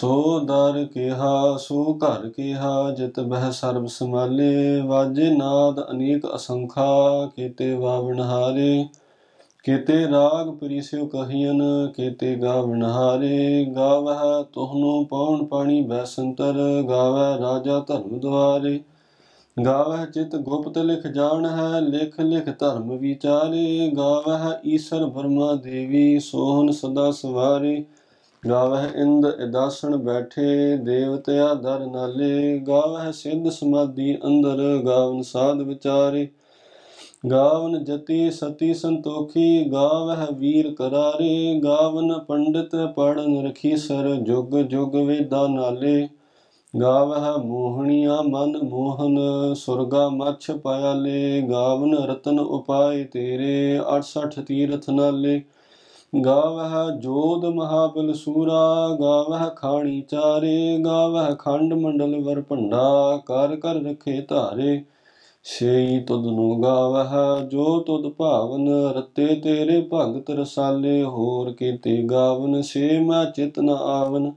ਸੋ ਦਰ ਕਿਹਾ, ਸੋ ਘਰ ਕਿਹਾ, ਜਿਤ ਬਹਿ ਸਰਬ ਸਮਾਲੇ ਵਾਜੇ ਨਾਦ ਅਨੇਕ ਅਸੰਖਾ, ਕੀਤੇ ਵਾਵਣ ਹਾਰੇ। ਕੀਤੇ ਰਾਗ ਪ੍ਰੀਸਿਓ ਕਹੀਨ ਕੀਤੇ ਗਾਵਣ ਹਾਰੇ। ਗਾਵਹਿ ਤੁਹਨੂੰ ਪਉਣ ਪਾਣੀ ਬੈਸੰਤਰ ਗਾਵੈ ਰਾਜਾ ਧਰਮ ਦੁਆਰੇ। ਗਾਵਹਿ ਚਿਤ ਗੁਪਤ ਲਿਖ ਜਾਣ ਹੈ ਲਿਖ ਲਿਖ ਧਰਮ ਵਿਚਾਰੇ। ਗਾਵਹਿ ਈਸ਼ਰ ਬਰਮਾ ਦੇਵੀ, ਸੋਹਨ ਸਦਾ ਸਵਾਰੇ। ਗਾਵਹਿ ਇੰਦ ਇਦਾਸਣ ਬੈਠੇ, ਦੇਵਤਿਆ ਦਰ ਨਾਲੇ। ਗਾਵਹਿ ਸਿੱਧ ਸਮਾਧੀ ਅੰਦਰ, ਗਾਵਨ ਸਾਧ ਵਿਚਾਰੇ। ਗਾਵਨ ਜਤੀ ਸਤੀ ਸੰਤੋਖੀ, ਗਾਵਹਿ ਵੀਰ ਕਰਾਰੇ। ਗਾਵਨ ਪੰਡਿਤ ਪੜਨ ਰਖੀ ਸਰ, ਜੁਗ ਜੁਗ ਵੇਦਾ ਨਾਲੇ। ਗਾਵਹਿ ਮੋਹਣੀਆ ਮਨ ਮੋਹਨ, ਸੁਰਗਾ ਮਛ ਪਾਇਲੇ ਗਾਵਨ ਰਤਨ ਉਪਾਏ ਤੇਰੇ 68 ਤੀਰਥ ਨਾਲੇ। ਗਾਵਹਿ ਜੋਦ ਮਹਾਬਲ ਸੂਰਾ, ਗਾਵਹਿ ਖਾਣੀ ਚਾਰੇ, ਗਾਵਹਿ ਖੰਡ ਮੰਡਲ ਵਰ ਭੰਡਾ, ਕਰ ਕਰ ਰਖੇ ਧਾਰੇ। ਸੇਈ ਤੁਧ ਨੂੰ ਗਾਵਹਿ, ਜੋ ਤੁਧ ਭਾਵਨ, ਰਤੇ ਤੇਰੇ ਭਗਤ ਰਸਾਲੇ, ਹੋਰ ਕੀਤੇ ਗਾਵਨ ਸੇ ਮੈਂ ਚਿਤ ਨ ਆਵਨ।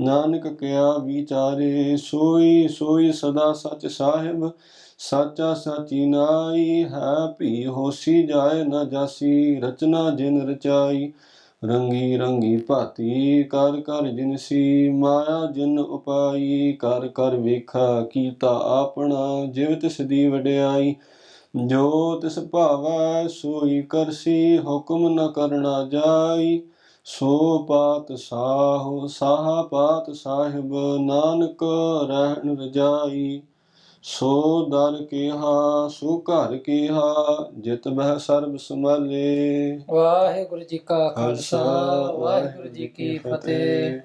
ਨਾਨਕ ਕਿਆ ਵਿਚਾਰੇ, ਸੋਈ ਸੋਈ ਸਦਾ ਸਚ ਸਾਹਿਬ ਸਾਚਾ ਸਾਚੀ ਨਾਈ ਹੈ ਭੀ, ਹੋਸੀ ਜਾਏ ਨਾ ਜਾਸੀ, ਰਚਨਾ ਜਿਨ ਰਚਾਈ, ਰੰਗੀ ਰੰਗੀ ਭਾਤੀ, ਕਰ ਕਰ ਜਿਨਸੀ ਮਾਇਆ ਜਿਨ ਉਪਾਈ, ਕਰ ਕਰ ਵੇਖਾ ਕੀਤਾ ਆਪਣਾ, ਜਿਵ ਤਿਸ ਦੀ ਵਡਿਆਈ, ਜੋ ਤਿਸ ਭਾਵੈ ਸੋਈ ਕਰਸੀ, ਹੁਕਮ ਨ ਕਰਨਾ ਜਾਈ, ਸੋ ਪਾਤ ਸਾਹ ਸਾਹ ਪਾਤ ਸਾਹਿਬ, ਨਾਨਕ ਰਹਿਣ ਰਜਾਈ। ਸੋ ਦਰ ਕਿਹਾ ਸੋ ਘਰ ਕਿਹਾ ਜਿਤ ਬਹਿ ਸਰਬ ਸਮਾਲੇ ਵਾਹਿਗੁਰੂ ਜੀ ਕਾ ਖਾਲਸਾ ਵਾਹਿਗੁਰੂ ਜੀ ਕੀ ਫਤeh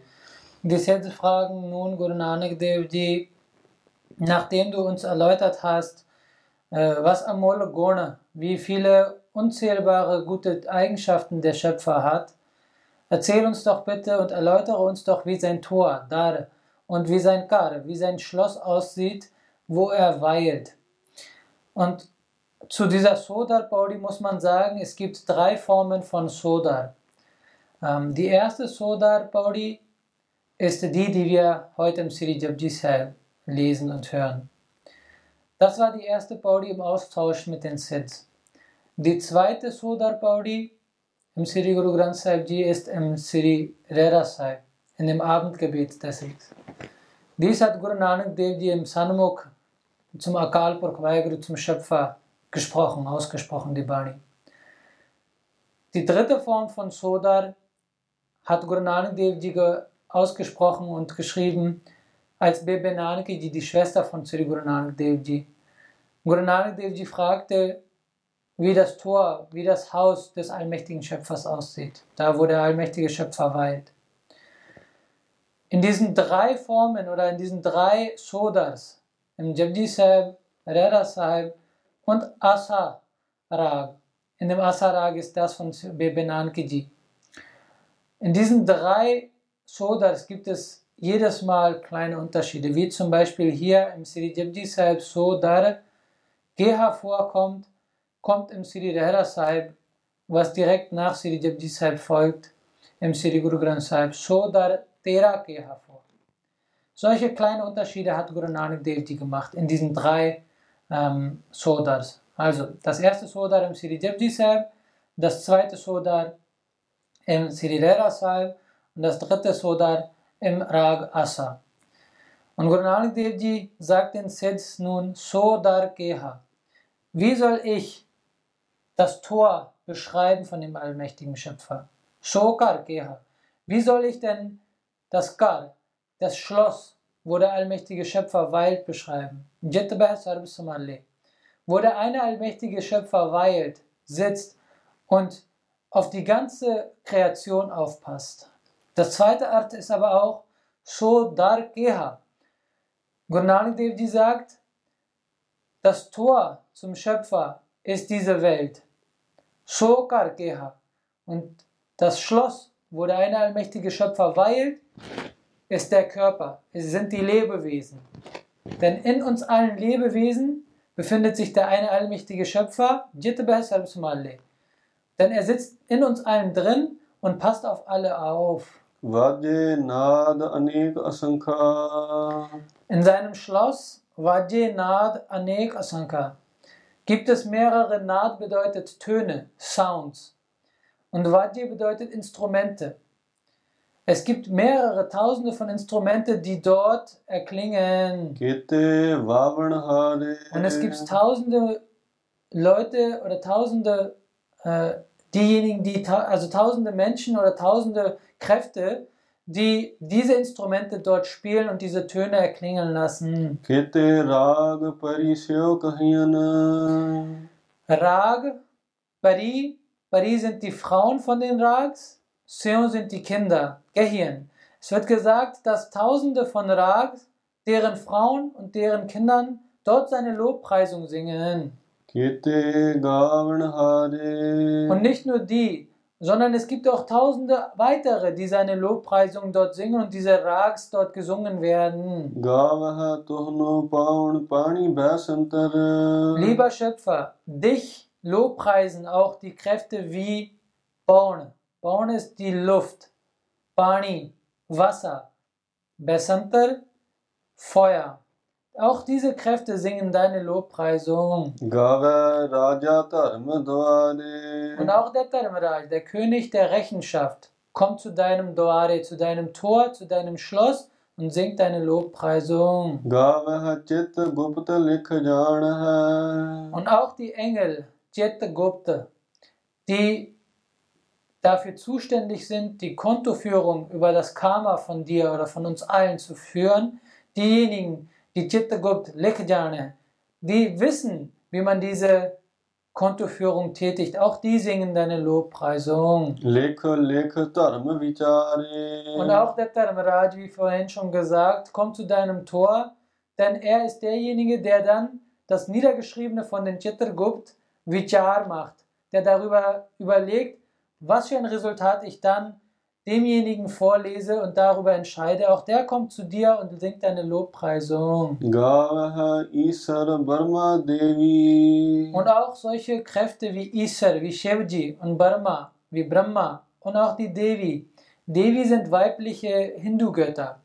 Die Sätze fragen nun Guru Nanak Dev Ji, nachdem du uns erläutert hast, äh, was Amol Gona, wie viele unzählbare gute Eigenschaften der Schöpfer hat, Erzähl uns doch bitte und erläutere uns doch, wie sein Tor, Dar, und wie sein Kar, wie sein Schloss aussieht, wo er weilt. Und zu dieser Sodar Paudi muss man sagen, es gibt drei Formen von Sodar. Ähm, die erste Sodar Paudi ist die, die wir heute im Sri Japji lesen und hören. Das war die erste Paudi im Austausch mit den Sids. Die zweite Sodar Paudi im Sri Guru Granth Sahib Ji ist im Sri Rera Sahib, in dem Abendgebet des Sikhs. Dies hat Guru Nanak Dev Ji im Sanmukh zum Akal Purkh Vaheguru, zum Schöpfer gesprochen, ausgesprochen, die Bani. Die dritte Form von Sodar hat Guru Nanak Dev Ji ausgesprochen und geschrieben als Bebe Nanaki Ji, die Schwester von Sri Guru Nanak Dev Ji. Guru Nanak Dev Ji fragte, wie das Tor, wie das Haus des allmächtigen Schöpfers aussieht, da wo der allmächtige Schöpfer weilt. In diesen drei Formen oder in diesen drei Sodars, im Jabdi Sahib, Rera Sahib und Asa Rag, in dem Asa Rag ist das von Bebe Nankiji. In diesen drei Sodars gibt es jedes Mal kleine Unterschiede, wie zum Beispiel hier im Sri Jabdi Sahib Sodar Geha vorkommt, kommt im Sri Rehra Sahib, was direkt nach Sri Japji Sahib folgt, im Sri Guru Granth Sahib, Sodar Tera hervor. Solche kleine Unterschiede hat Guru Nanak Dev Ji gemacht in diesen drei ähm, Sodars. Also das erste Sodar im Sri Japji Sahib, das zweite Sodar im Sri Rehra Sahib und das dritte Sodar im Rag Asa. Und Guru Nanak Dev sagt den Sids nun Sodar Keha. Wie soll ich das Tor beschreiben von dem allmächtigen Schöpfer. Shokar Geha. Wie soll ich denn das Kar, das Schloss, wo der allmächtige Schöpfer weilt, beschreiben? Wo der eine allmächtige Schöpfer weilt, sitzt und auf die ganze Kreation aufpasst. Das zweite Art ist aber auch So Dar Geha. Guru Nanak Dev Ji sagt, das Tor zum Schöpfer ist diese Welt. Shokar Keha. Und das Schloss, wo der eine allmächtige Schöpfer weilt, ist der Körper, es sind die Lebewesen. Denn in uns allen Lebewesen befindet sich der eine allmächtige Schöpfer, denn er sitzt in uns allen drin und passt auf alle auf. In seinem Schloss Vajje Nad Anek Asanka gibt es mehrere. Nad bedeutet Töne, Sounds. Und Vajje bedeutet Instrumente. Es gibt mehrere tausende von Instrumenten, die dort erklingen. Und es gibt tausende Leute oder tausende, äh, diejenigen, die, ta also tausende Menschen oder tausende Kräfte, die diese Instrumente dort spielen und diese Töne erklingen lassen. Rag, Pari, Pari sind die Frauen von den Rags, Seon sind die Kinder. Gehirn. Es wird gesagt, dass Tausende von Rags, deren Frauen und deren Kindern dort seine Lobpreisung singen. Und nicht nur die, sondern es gibt auch Tausende weitere, die seine Lobpreisung dort singen und diese Rags dort gesungen werden. Lieber Schöpfer, dich lobpreisen auch die Kräfte wie Baune. Baune ist die Luft. Barney, Wasser, Besanter, Feuer. Auch diese Kräfte singen deine Lobpreisung. Und auch der Dharmaraj, der König der Rechenschaft, kommt zu deinem Doare, zu deinem Tor, zu deinem Schloss und singt deine Lobpreisung. Und auch die Engel, Chitta Gupta, die dafür zuständig sind, die Kontoführung über das Karma von dir oder von uns allen zu führen, diejenigen, die Chittagupt Lekjane, die wissen, wie man diese Kontoführung tätigt. Auch die singen deine Lobpreisung. Leke, leke, dharma vichari. Und auch der Dharmaraj, wie vorhin schon gesagt, kommt zu deinem Tor, denn er ist derjenige, der dann das Niedergeschriebene von den Chitragupt Vichar macht, der darüber überlegt, was für ein Resultat ich dann demjenigen vorlese und darüber entscheide, auch der kommt zu dir und singt deine Lobpreisung. Und auch solche Kräfte wie Isar, wie Shivji und Brahma, wie Brahma und auch die Devi. Devi sind weibliche Hindu-Götter.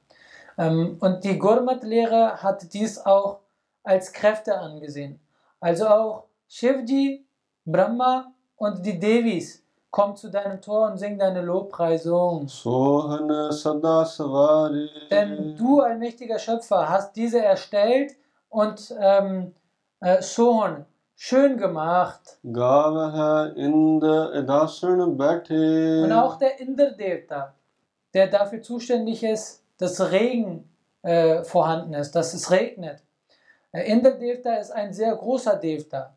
Ähm, und die Gurmat-Lehre hat dies auch als Kräfte angesehen. Also auch Shivji, Brahma und die Devis komm zu deinem Tor und sing deine Lobpreisung. Denn du, ein mächtiger Schöpfer, hast diese erstellt und ähm, äh, Sohn schön gemacht. Und auch der Inderdevta, der dafür zuständig ist, dass Regen äh, vorhanden ist, dass es regnet. Inderdevta ist ein sehr großer Devta,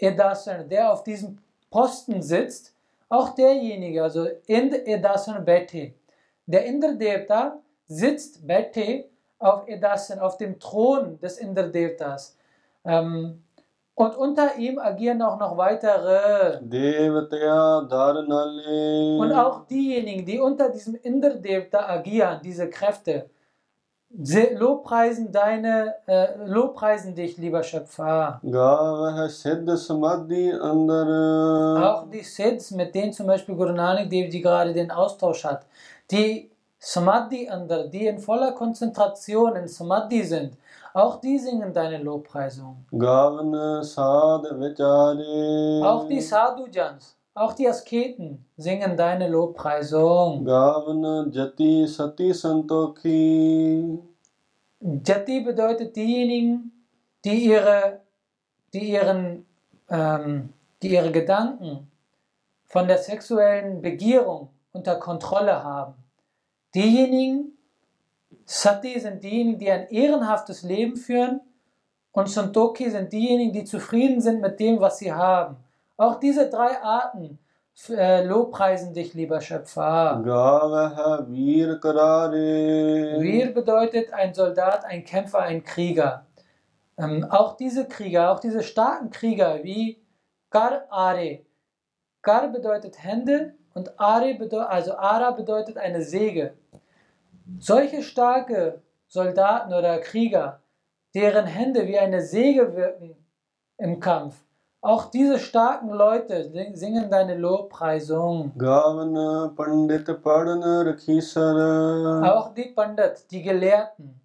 der auf diesem Posten sitzt auch derjenige, also Ind Edasan Bethe, der Indra-Devta sitzt Bethe auf Edasan, auf dem Thron des Indra-Devtas. Ähm, und unter ihm agieren auch noch weitere. Und auch diejenigen, die unter diesem Indra-Devta agieren, diese Kräfte. Lobpreisen deine, äh, lobpreisen dich, lieber Schöpfer. Auch die Sids, mit denen zum Beispiel Guru Nanak Dev die gerade den Austausch hat, die Samadhi andere, die in voller Konzentration in Samadhi sind, auch die singen deine Lobpreisung. Auch die Sadhujans. Auch die Asketen singen deine Lobpreisung. Gavana Jati Sati Santokhi. Jati bedeutet diejenigen, die ihre, die ihren, ähm, die ihre Gedanken von der sexuellen Begierung unter Kontrolle haben. Diejenigen, Sati sind diejenigen, die ein ehrenhaftes Leben führen und Santokhi sind diejenigen, die zufrieden sind mit dem, was sie haben. Auch diese drei Arten äh, lobpreisen dich, lieber Schöpfer. Wir bedeutet ein Soldat, ein Kämpfer, ein Krieger. Ähm, auch diese Krieger, auch diese starken Krieger wie Kar Are. Kar bedeutet Hände und Are bedeutet, also Ara bedeutet eine Säge. Solche starke Soldaten oder Krieger, deren Hände wie eine Säge wirken im Kampf, auch diese starken Leute singen deine Lobpreisung. Auch die Pandit, die Gelehrten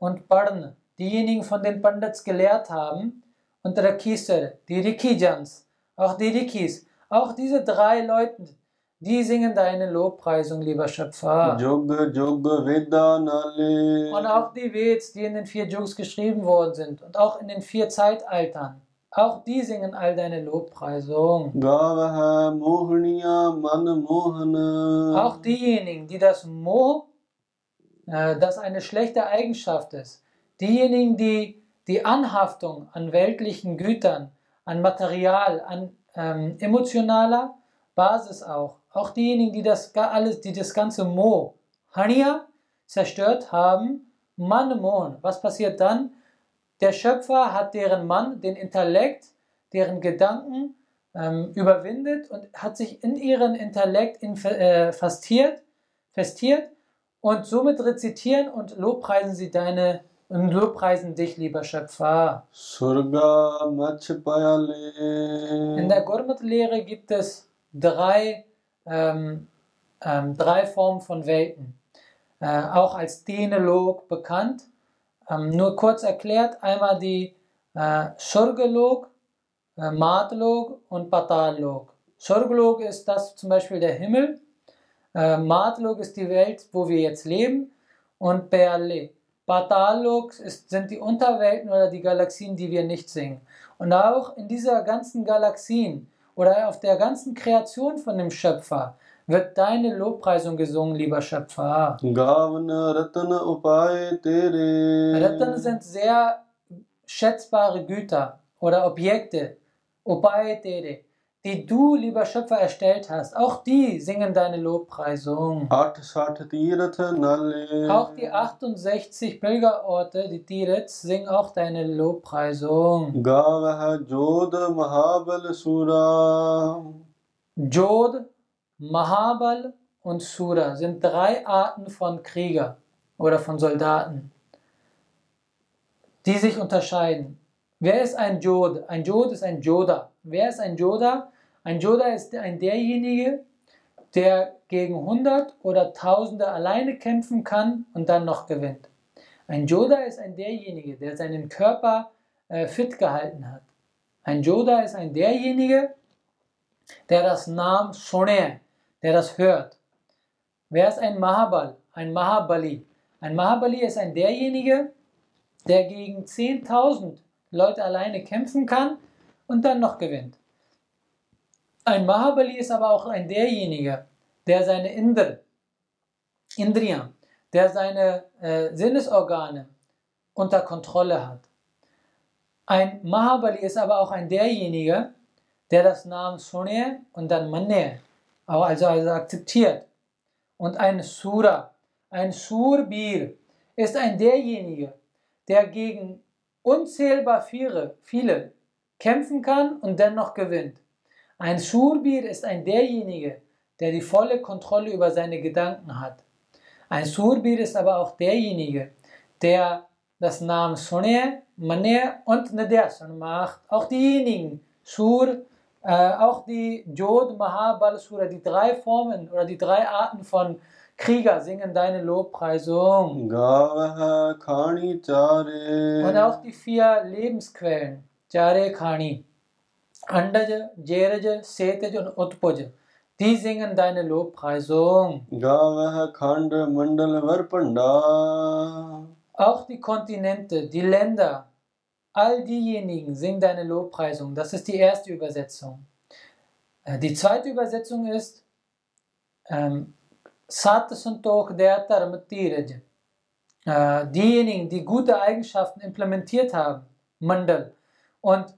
und Padana, diejenigen von den Pandits gelehrt haben, und Rakhisara, die Rikijans, auch die Rikis, auch diese drei Leute, die singen deine Lobpreisung, lieber Schöpfer. Und auch die Veds, die in den vier Jugs geschrieben worden sind und auch in den vier Zeitaltern. Auch die singen all deine Lobpreisung. Auch diejenigen, die das Mo, äh, das eine schlechte Eigenschaft ist, diejenigen, die die Anhaftung an weltlichen Gütern, an Material, an ähm, emotionaler Basis auch, auch diejenigen, die das alles, die das ganze Mo, Hania, zerstört haben, Manmon, was passiert dann? Der Schöpfer hat deren Mann, den Intellekt, deren Gedanken ähm, überwindet und hat sich in ihren Intellekt äh, fastiert, festiert und somit rezitieren und lobpreisen sie deine und lobpreisen dich, lieber Schöpfer. In der Gurmat-Lehre gibt es drei, ähm, ähm, drei Formen von Welten, äh, auch als Denolog bekannt. Ähm, nur kurz erklärt, einmal die äh, Surgelog, äh, Matlog und Patallog. Surgelog ist das zum Beispiel der Himmel, äh, Matlog ist die Welt, wo wir jetzt leben und Beale. Patallog sind die Unterwelten oder die Galaxien, die wir nicht sehen. Und auch in dieser ganzen Galaxien oder auf der ganzen Kreation von dem Schöpfer wird deine Lobpreisung gesungen, lieber Schöpfer. Ratan sind sehr schätzbare Güter oder Objekte, die du, lieber Schöpfer, erstellt hast. Auch die singen deine Lobpreisung. Auch die 68 Pilgerorte, die Tirets, singen auch deine Lobpreisung. Jod Mahabal und Sura sind drei Arten von Krieger oder von Soldaten, die sich unterscheiden. Wer ist ein Jod? Ein Jod ist ein Joda. Wer ist ein Joda? Ein Joda ist ein derjenige, der gegen 100 oder Tausende alleine kämpfen kann und dann noch gewinnt. Ein Joda ist ein derjenige, der seinen Körper äh, fit gehalten hat. Ein Joda ist ein derjenige, der das Namen Shone, der das hört. Wer ist ein Mahabal? Ein Mahabali. Ein Mahabali ist ein derjenige, der gegen 10.000 Leute alleine kämpfen kann und dann noch gewinnt. Ein Mahabali ist aber auch ein derjenige, der seine Indr, Indriya, der seine äh, Sinnesorgane unter Kontrolle hat. Ein Mahabali ist aber auch ein derjenige, der das Namen Sunne und dann Manne, also, also akzeptiert. Und ein Sura, ein Surbir, ist ein derjenige, der gegen unzählbar viele, viele kämpfen kann und dennoch gewinnt. Ein Surbir ist ein derjenige, der die volle Kontrolle über seine Gedanken hat. Ein Surbir ist aber auch derjenige, der das Namen Sunne, Mane und Nadesan macht. Auch diejenigen, Sur, äh, auch die Jod, Mahabal, Surah, die drei Formen oder die drei Arten von Krieger singen deine Lobpreisung. Und auch die vier Lebensquellen. Jare Kani. Andaja, Jeraja, Setaja und Utpaja. Die singen deine Lobpreisung. Auch die Kontinente, die Länder, all diejenigen singen deine Lobpreisung. Das ist die erste Übersetzung. Äh, Die zweite Übersetzung ist Sat Santok Deatar Diejenigen, die gute Eigenschaften implementiert haben, Mandal, und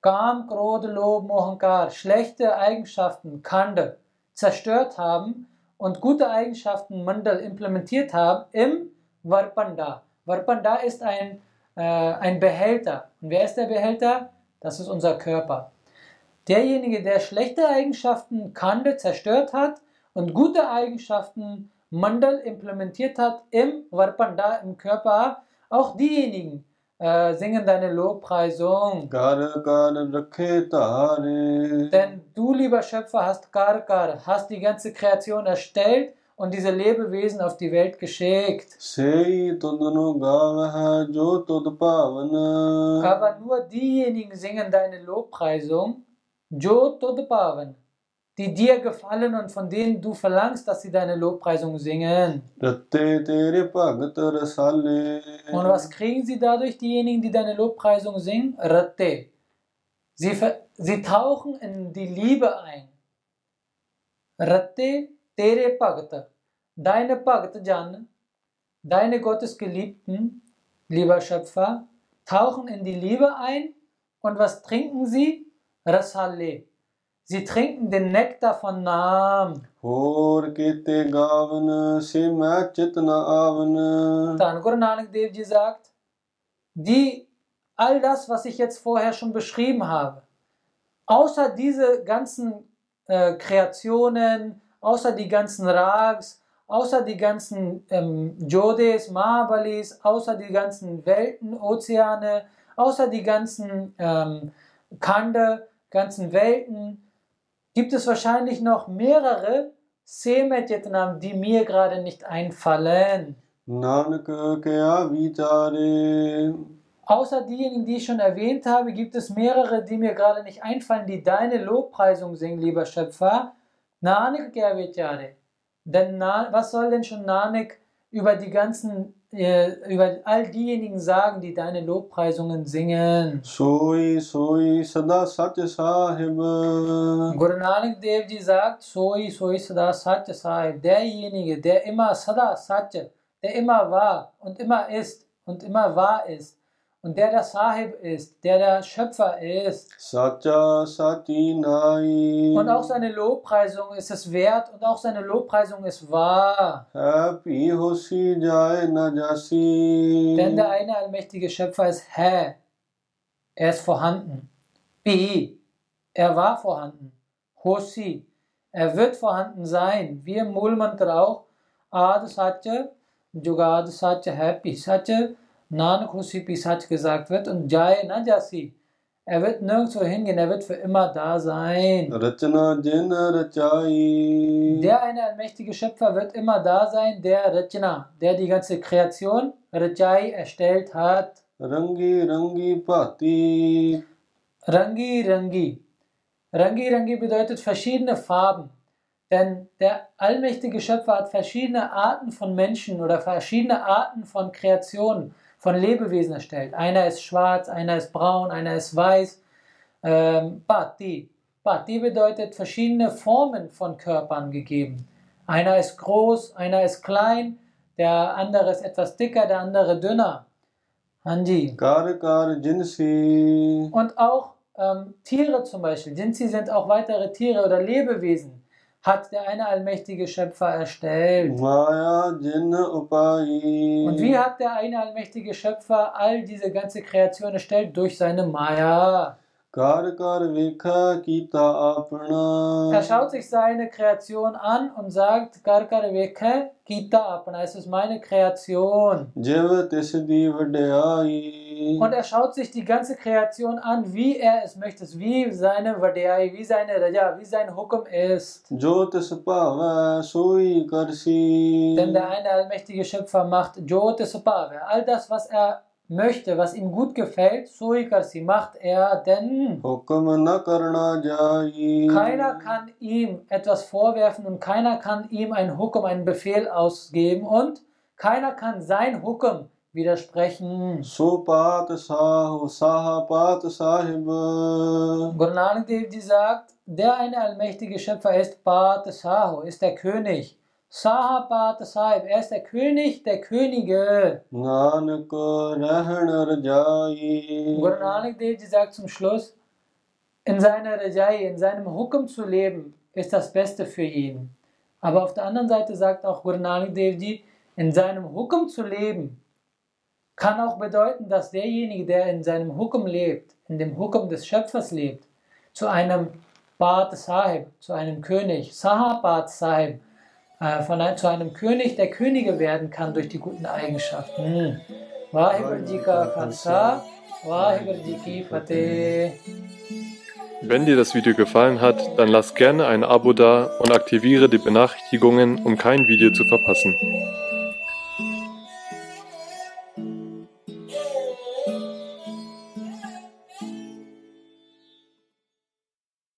Kam, Krodh, Lob, Mohankar, schlechte Eigenschaften, Kanda, zerstört haben und gute Eigenschaften, Mandal, implementiert haben im Varpanda. Varpanda ist ein, äh, ein Behälter. Und wer ist der Behälter? Das ist unser Körper. Derjenige, der schlechte Eigenschaften kannte, zerstört hat und gute Eigenschaften Mandal implementiert hat im Varpanda, im Körper, auch diejenigen äh, singen deine Lobpreisung. Gar, gar, Denn du, lieber Schöpfer, hast Karkar, hast die ganze Kreation erstellt und diese Lebewesen auf die Welt geschickt. Aber nur diejenigen singen deine Lobpreisung, die dir gefallen und von denen du verlangst, dass sie deine Lobpreisung singen. Und was kriegen sie dadurch, diejenigen, die deine Lobpreisung singen? Sie, sie tauchen in die Liebe ein. Ratte tere bhagata deine Bhakt Jan, deine Gottesgeliebten, lieber Schöpfer, tauchen in die Liebe ein und was trinken sie? Rasale. Sie trinken den Nektar von Naam. Dann Guru Nanak Devji sagt, die, all das, was ich jetzt vorher schon beschrieben habe, außer diese ganzen äh, Kreationen, außer die ganzen Rags, außer die ganzen ähm, Jodes, Mahabalis, außer die ganzen Welten, Ozeane, außer die ganzen ähm, Kande, ganzen Welten, gibt es wahrscheinlich noch mehrere Semetjetnam, die mir gerade nicht einfallen. Außer diejenigen, die ich schon erwähnt habe, gibt es mehrere, die mir gerade nicht einfallen, die deine Lobpreisung singen, lieber Schöpfer. Nanak Kya denn was soll denn schon Nanak über die ganzen, äh, über all diejenigen sagen, die deine Lobpreisungen singen? Soi, soi, sada satya sahib. Guru Nanak Devji sagt, soi, soi, sada satya sahib. Derjenige, der immer sada satya, der immer war und immer ist und immer wahr ist, und der der Sahib ist, der der Schöpfer ist. Satya Satinai. Und auch seine Lobpreisung ist es wert und auch seine Lobpreisung ist wahr. Happy Hosi Jai Najasi. Denn der eine allmächtige Schöpfer ist Hä. Er ist vorhanden. Bi. Er war vorhanden. Hosi. Er wird vorhanden sein. Wie im Mulmantra auch. Ad Satya, Jugad Satya, Happy Satya. Nane gesagt wird und Jai Najasi. Er wird nirgendwo hingehen, er wird für immer da sein. Der eine allmächtige Schöpfer wird immer da sein, der Rajana, der die ganze Kreation Rajai erstellt hat. Rangi Rangi Pati. Rangi Rangi. Rangi Rangi bedeutet verschiedene Farben. Denn der allmächtige Schöpfer hat verschiedene Arten von Menschen oder verschiedene Arten von Kreationen von Lebewesen erstellt. Einer ist schwarz, einer ist braun, einer ist weiß. Ähm, Bhakti. Bedeutet verschiedene Formen von Körpern gegeben. Einer ist groß, einer ist klein, der andere ist etwas dicker, der andere dünner. Hanji. Kar, kar, jinsi. Und auch ähm, Tiere zum Beispiel. Jinsi sind auch weitere Tiere oder Lebewesen hat der eine allmächtige Schöpfer erstellt. Und wie hat der eine allmächtige Schöpfer all diese ganze Kreation erstellt? Durch seine Maya. Er schaut sich seine Kreation an und sagt, Kar apna. Es ist meine Kreation. Und er schaut sich die ganze Kreation an, wie er es möchte, wie seine Vadeai, wie seine Raja, wie sein Hukum ist. Denn der eine allmächtige Schöpfer macht Jyotisupave, all das, was er möchte, was ihm gut gefällt, Sui macht er, denn keiner kann ihm etwas vorwerfen und keiner kann ihm ein Hukum, einen Befehl ausgeben und keiner kann sein Hukum widersprechen. Supat Sahu Sahabat Sahibe. Guru Nanak Dev Ji sagt, der eine allmächtige Schöpfer ist Pat Sahu, ist der König. Sahabat Sahib, er ist der König der Könige. Nanak Guru Nanak Dev Ji sagt zum Schluss, in seiner Rajai, in seinem Hukum zu leben, ist das Beste für ihn. Aber auf der anderen Seite sagt auch Guru Nanak Dev Ji, in seinem Hukum zu leben, kann auch bedeuten, dass derjenige, der in seinem Hukum lebt, in dem Hukum des Schöpfers lebt, zu einem Bad Sahib, zu einem König, Sahabat Sahib, äh, von ein, zu einem König der Könige werden kann durch die guten Eigenschaften. Hm. Wenn dir das Video gefallen hat, dann lass gerne ein Abo da und aktiviere die Benachrichtigungen, um kein Video zu verpassen.